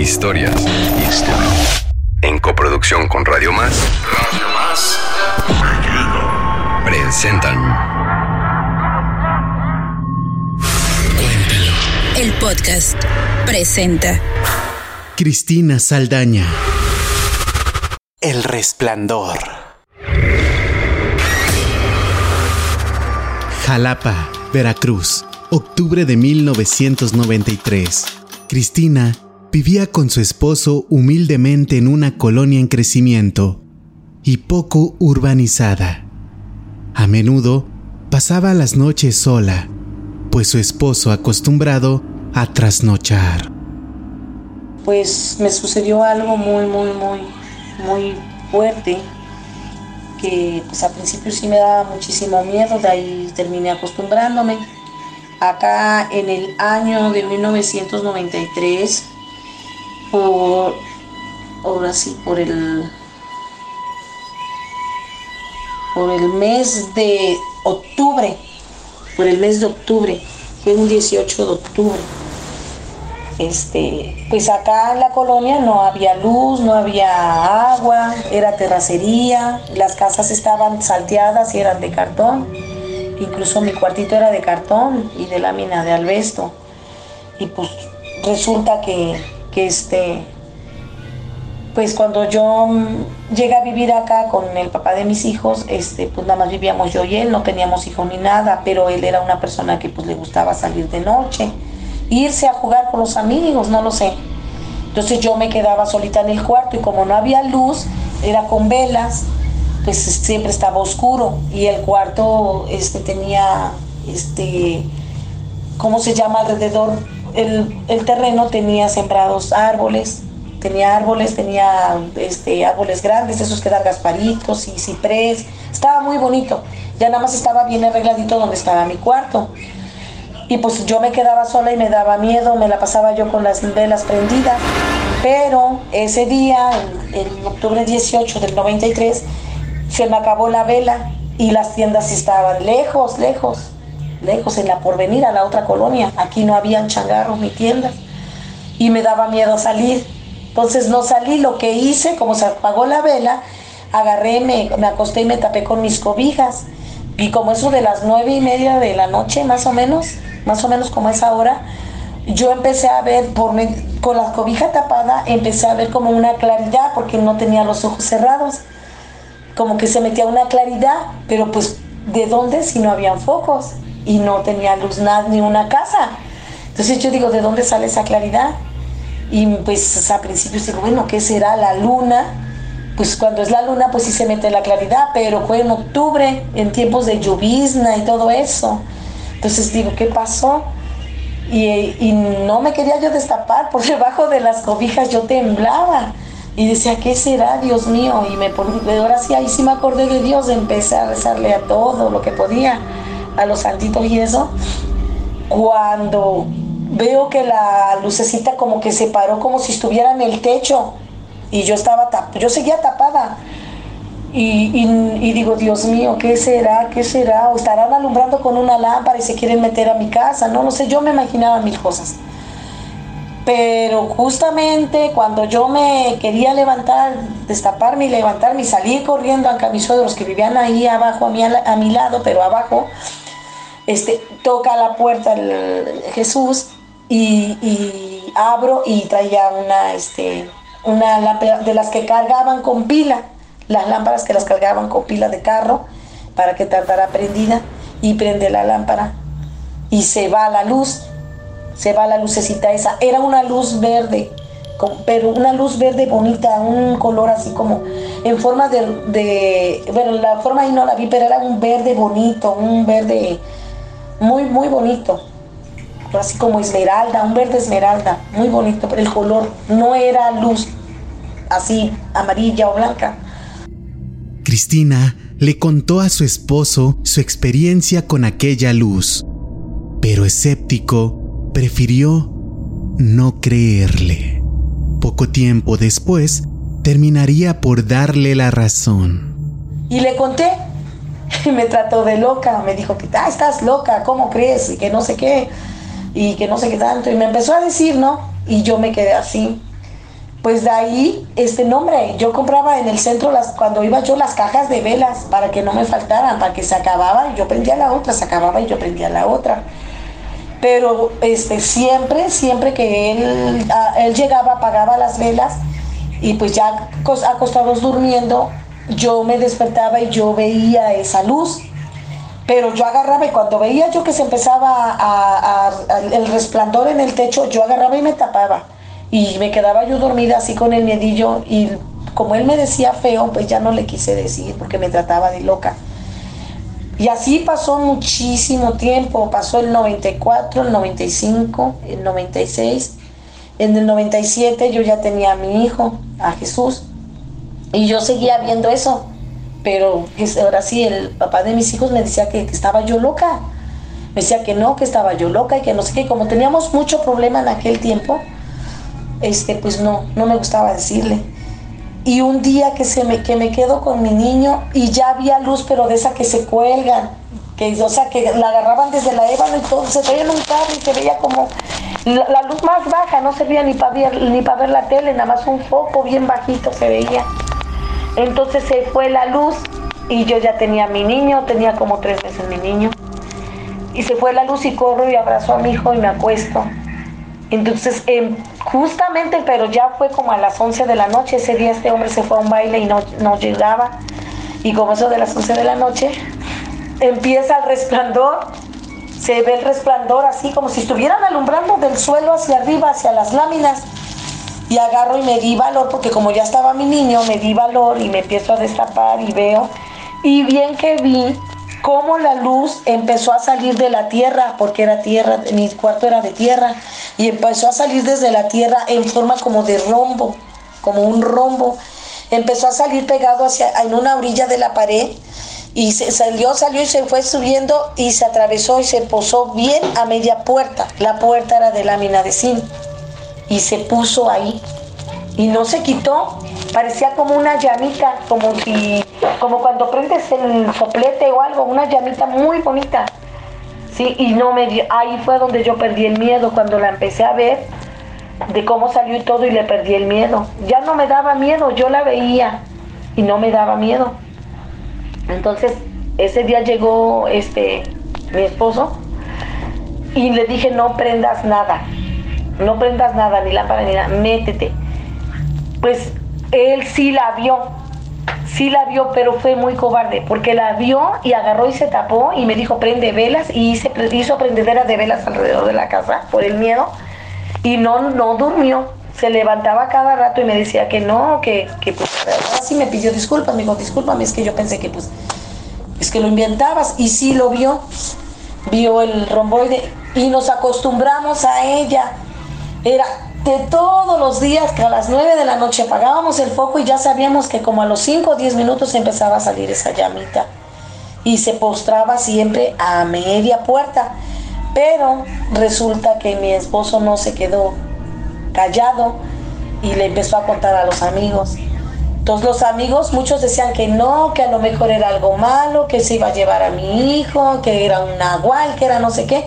Historias. En coproducción con Radio Más. Radio Más. Presentan. El podcast presenta. Cristina Saldaña. El resplandor. Jalapa, Veracruz, octubre de 1993. Cristina vivía con su esposo humildemente en una colonia en crecimiento y poco urbanizada. A menudo pasaba las noches sola, pues su esposo acostumbrado a trasnochar. Pues me sucedió algo muy, muy, muy, muy fuerte, que pues al principio sí me daba muchísimo miedo, de ahí terminé acostumbrándome. Acá en el año de 1993, por, ahora sí, por el, por el mes de octubre, por el mes de octubre, fue un 18 de octubre. Este, pues acá en la colonia no había luz, no había agua, era terracería, las casas estaban salteadas y eran de cartón. Incluso mi cuartito era de cartón y de lámina de albesto. Y pues resulta que que este, pues cuando yo mm, llegué a vivir acá con el papá de mis hijos, este, pues nada más vivíamos yo y él, no teníamos hijos ni nada, pero él era una persona que pues le gustaba salir de noche, irse a jugar con los amigos, no lo sé. Entonces yo me quedaba solita en el cuarto y como no había luz, era con velas, pues siempre estaba oscuro y el cuarto este, tenía, este, ¿cómo se llama alrededor? El, terreno tenía sembrados árboles, tenía árboles, tenía este, árboles grandes, esos que dan gasparitos y ciprés, estaba muy bonito, ya nada más estaba bien arregladito donde estaba mi cuarto. Y pues yo me quedaba sola y me daba miedo, me la pasaba yo con las velas prendidas. Pero ese día, en, octubre 18 del 93, se me acabó la vela y las tiendas estaban lejos, lejos lejos en la porvenir, a la otra colonia. Aquí no habían changarros ni tiendas y me daba miedo salir. Entonces no salí, lo que hice, como se apagó la vela, agarré, me, me acosté y me tapé con mis cobijas. Y como eso de las nueve y media de la noche, más o menos, más o menos como esa hora, yo empecé a ver, por, con la cobija tapada, empecé a ver como una claridad, porque no tenía los ojos cerrados. Como que se metía una claridad, pero pues, ¿de dónde si no habían focos? Y no tenía luz nada ni una casa. Entonces yo digo, ¿de dónde sale esa claridad? Y pues a principios digo, bueno, ¿qué será la luna? Pues cuando es la luna, pues sí se mete la claridad, pero fue en octubre, en tiempos de llovizna y todo eso. Entonces digo, ¿qué pasó? Y, y no me quería yo destapar, por debajo de las cobijas yo temblaba. Y decía, ¿qué será, Dios mío? Y me ahora sí, ahí sí me acordé de Dios, empecé a rezarle a todo lo que podía a los santitos y eso, cuando veo que la lucecita como que se paró como si estuviera en el techo y yo estaba yo seguía tapada. Y, digo Dios mío qué será qué será o estarán alumbrando con una lámpara y se quieren meter a mi casa no lo sé yo me imaginaba mil cosas. Pero justamente cuando yo me quería levantar destaparme y levantarme y salir corriendo a mis suegros que vivían ahí abajo a mi, a mi lado pero abajo este, toca la puerta Jesús y, abro y traía una, este, una lámpara de las que cargaban con pila, las lámparas que las cargaban con pila de carro para que tardara prendida y prende la lámpara y se va la luz, se va la lucecita esa, era una luz verde, pero una luz verde bonita, un color así como en forma de, de, bueno, la forma ahí no la vi, pero era un verde bonito, un verde muy, muy bonito. Así como esmeralda, un verde esmeralda, muy bonito, pero el color no era luz así amarilla o blanca. Cristina le contó a su esposo su experiencia con aquella luz, pero escéptico prefirió no creerle. Poco tiempo después, terminaría por darle la razón. Y le conté me trató de loca, me dijo que ah, estás loca, ¿cómo crees? Y que no sé qué, y que no sé qué tanto. Y me empezó a decir, ¿no? Y yo me quedé así. pues de ahí, este nombre, yo compraba en el centro las, cuando iba yo las cajas de velas para que no me faltaran, para que se acababa y yo prendía la otra, se acababa y yo prendía la otra. Pero este, siempre, siempre que él, él llegaba, apagaba las velas y pues ya acostados durmiendo, yo me despertaba y yo veía esa luz. Pero yo agarraba y cuando veía yo que se empezaba a, el resplandor en el techo, yo agarraba y me tapaba. Y me quedaba yo dormida así con el miedillo y como él me decía feo, pues ya no le quise decir porque me trataba de loca. Y así pasó muchísimo tiempo, pasó el 94, el 95, el 96. En el 97 yo ya tenía a mi hijo, a Jesús, y yo seguía viendo eso. Pero ahora sí, el papá de mis hijos me decía que, estaba yo loca. Me decía que no, que estaba yo loca y que no sé qué. Como teníamos mucho problema en aquel tiempo, este, pues no, no me gustaba decirle. Y un día que, se me, que me quedo con mi niño y ya había luz, pero de esa que se cuelgan, que, o sea, que la agarraban desde la ébano y todo, se traían un carro y se veía como la, luz más baja, no servía ni para ver, ni para ver la tele, nada más un foco bien bajito se veía. Entonces se fue la luz y yo ya tenía mi niño, tenía como tres meses mi niño. Y se fue la luz y corro y abrazo a mi hijo y me acuesto. Entonces, em, justamente, pero ya fue como a las 11 de la noche, ese día este hombre se fue a un baile y no, no llegaba. Y como eso de las 11 de la noche, empieza el resplandor, se ve el resplandor así como si estuvieran alumbrando del suelo hacia arriba, hacia las láminas. Y agarro y me di valor, porque como ya estaba mi niño, me di valor y me empiezo a destapar y veo. Y bien que vi cómo la luz empezó a salir de la tierra, porque era tierra, mi cuarto era de tierra, y empezó a salir desde la tierra en forma como de rombo, como un rombo. Empezó a salir pegado hacia, en una orilla de la pared y se salió, salió y se fue subiendo y se atravesó y se posó bien a media puerta. La puerta era de lámina de zinc y se puso ahí y no se quitó. Parecía como una llamita, como si como cuando prendes el soplete o algo, una llamita muy bonita. Sí, y no me ahí fue donde yo perdí el miedo cuando la empecé a ver de cómo salió y todo y le perdí el miedo. Ya no me daba miedo, yo la veía y no me daba miedo. Entonces, ese día llegó este mi esposo y le dije, "No prendas nada. No prendas nada, ni lámpara ni nada, métete." Pues él sí la vio sí la vio, pero fue muy cobarde, porque la vio y agarró y se tapó y me dijo, prende velas, y hice, hizo prendederas de velas alrededor de la casa por el miedo, y no, no durmió. Se levantaba cada rato y me decía que no, que, que pues así me pidió disculpas, me dijo, discúlpame, es que yo pensé que pues, es que lo inventabas, y sí lo vio, vio el romboide, y nos acostumbramos a ella. Era de todos los días que a las 9 de la noche apagábamos el foco y ya sabíamos que como a los 5 o 10 minutos empezaba a salir esa llamita y se postraba siempre a media puerta. Pero resulta que mi esposo no se quedó callado y le empezó a contar a los amigos. Entonces los amigos, muchos decían que no, que a lo mejor era algo malo, que se iba a llevar a mi hijo, que era un nahual, que era no sé qué.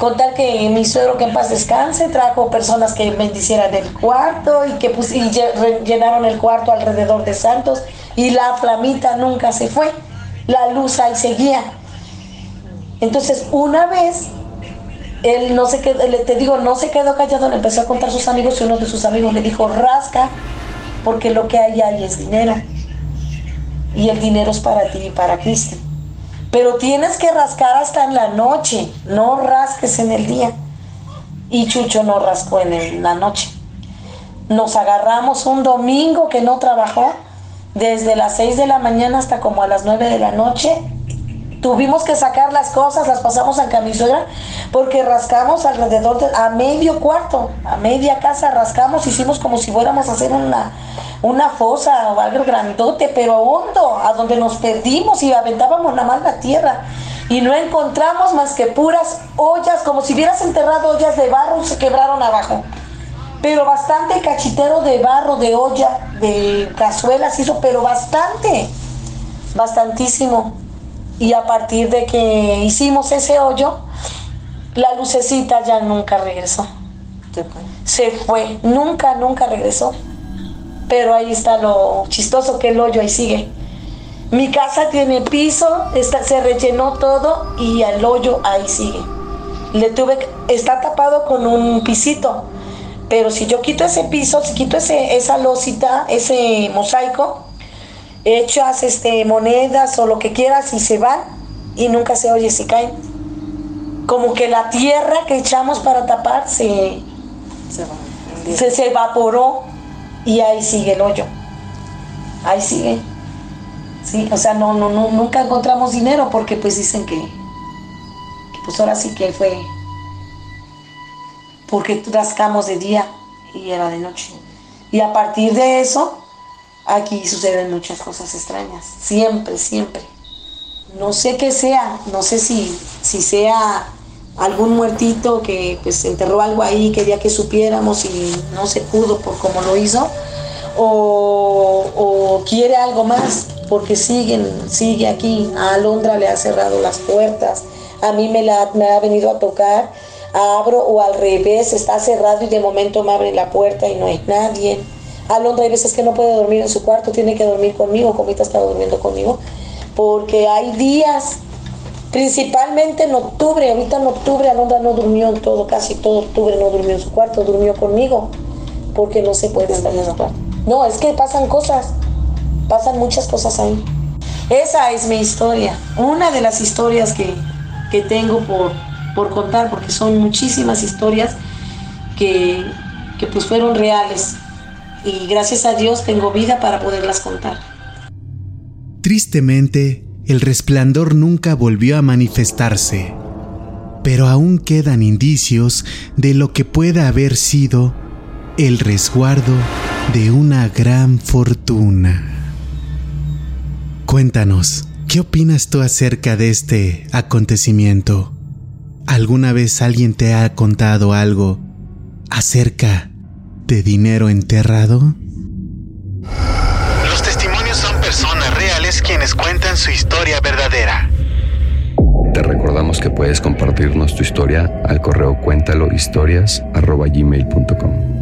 Con tal que mi suegro que en paz descanse trajo personas que bendicieran el cuarto y que llenaron el cuarto alrededor de santos y la flamita nunca se fue, la luz ahí seguía. Entonces una vez él no se quedó, te digo, no se quedó callado, le empezó a contar a sus amigos y uno de sus amigos le dijo, rasca, porque lo que hay ahí es dinero. Y el dinero es para ti y para Cristo. Pero tienes que rascar hasta en la noche, no rasques en el día. Y Chucho no rascó en la noche. Nos agarramos un domingo que no trabajó, desde las 6 de la mañana hasta como a las 9 de la noche. Tuvimos que sacar las cosas, las pasamos al camisura, porque rascamos alrededor de, a medio cuarto, a media casa rascamos, hicimos como si fuéramos a hacer una, una fosa o algo grandote, pero hondo, a donde nos perdimos y aventábamos la más la tierra. Y no encontramos más que puras ollas, como si hubieras enterrado ollas de barro y se quebraron abajo. Pero bastante cachitero de barro, de olla, de cazuelas hizo, pero bastante, bastantísimo. Y a partir de que hicimos ese hoyo, la lucecita ya nunca regresó. Se fue, nunca, nunca regresó. Pero ahí está lo chistoso que el hoyo ahí sigue. Mi casa tiene piso, está, se rellenó todo y el hoyo ahí sigue. Le tuve, está tapado con un pisito, pero si yo quito ese piso, si quito ese, esa losita, ese mosaico, echas este, monedas o lo que quieras y se van y nunca se oye si caen. Como que la tierra que echamos para tapar se, se, se evaporó y ahí sigue el hoyo. Ahí sigue. Sí, o sea, no, no, no, nunca encontramos dinero porque pues dicen que, que pues ahora sí que fue porque rascamos de día y era de noche. Y a partir de eso, aquí suceden muchas cosas extrañas. Siempre, siempre. No sé qué sea, no sé si, si sea algún muertito que pues enterró algo ahí, quería que supiéramos y no se pudo por cómo lo hizo, o, quiere algo más, porque siguen, sigue aquí. A Alondra le ha cerrado las puertas, a mí me, la, me ha venido a tocar, abro o al revés, está cerrado y de momento me abre la puerta y no hay nadie. Alondra hay veces que no puede dormir en su cuarto, tiene que dormir conmigo, Comita está durmiendo conmigo, porque hay días, principalmente en octubre, ahorita en octubre Alondra no durmió en todo, casi todo octubre no durmió en su cuarto, durmió conmigo, porque no se puede estar en su cuarto. No, es que pasan cosas, pasan muchas cosas ahí. Esa es mi historia, una de las historias que, que tengo por, por contar, porque son muchísimas historias que, que pues fueron reales y gracias a Dios tengo vida para poderlas contar. Tristemente, el resplandor nunca volvió a manifestarse, pero aún quedan indicios de lo que pueda haber sido el resguardo de una gran fortuna. Cuéntanos, ¿qué opinas tú acerca de este acontecimiento? ¿Alguna vez alguien te ha contado algo acerca de dinero enterrado? Quienes cuentan su historia verdadera. Te recordamos que puedes compartirnos tu historia al correo cuéntalohistorias.gmail.com